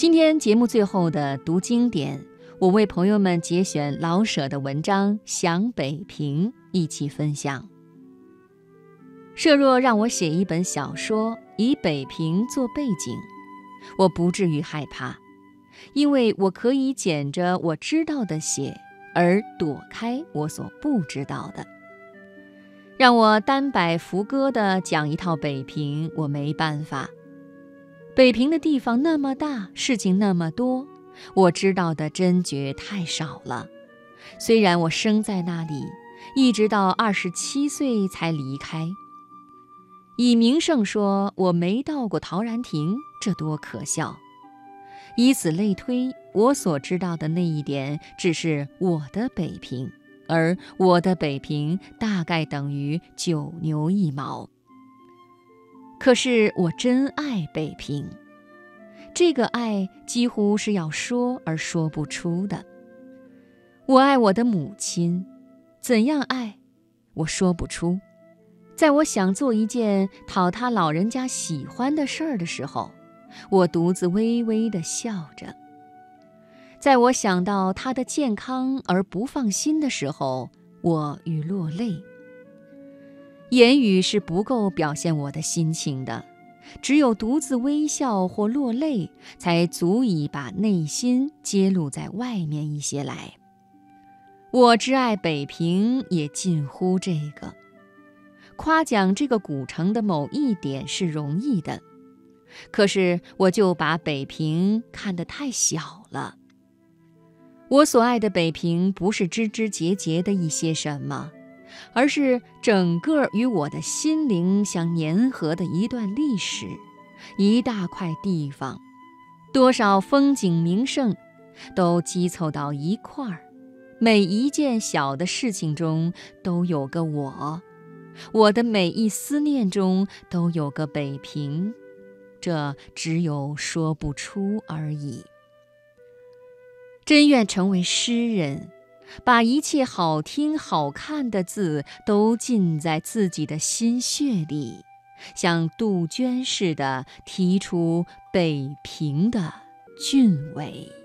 今天节目最后的读经典，我为朋友们节选老舍的文章《想北平》，一起分享。设若让我写一本小说，以北平做背景，我不至于害怕，因为我可以捡着我知道的写，而躲开我所不知道的。让我单摆浮歌的讲一套北平，我没办法。北平的地方那么大，事情那么多，我知道的真觉太少了。虽然我生在那里，一直到二十七岁才离开。以名胜说我没到过陶然亭，这多可笑！以此类推，我所知道的那一点，只是我的北平，而我的北平大概等于九牛一毛。可是我真爱北平，这个爱几乎是要说而说不出的。我爱我的母亲，怎样爱，我说不出。在我想做一件讨他老人家喜欢的事儿的时候，我独自微微地笑着；在我想到他的健康而不放心的时候，我欲落泪。言语是不够表现我的心情的，只有独自微笑或落泪，才足以把内心揭露在外面一些来。我之爱北平，也近乎这个。夸奖这个古城的某一点是容易的，可是我就把北平看得太小了。我所爱的北平，不是枝枝节节的一些什么。而是整个与我的心灵相粘合的一段历史，一大块地方，多少风景名胜，都积凑到一块儿。每一件小的事情中都有个我，我的每一思念中都有个北平，这只有说不出而已。真愿成为诗人。把一切好听好看的字都浸在自己的心血里，像杜鹃似的提出北平的俊伟。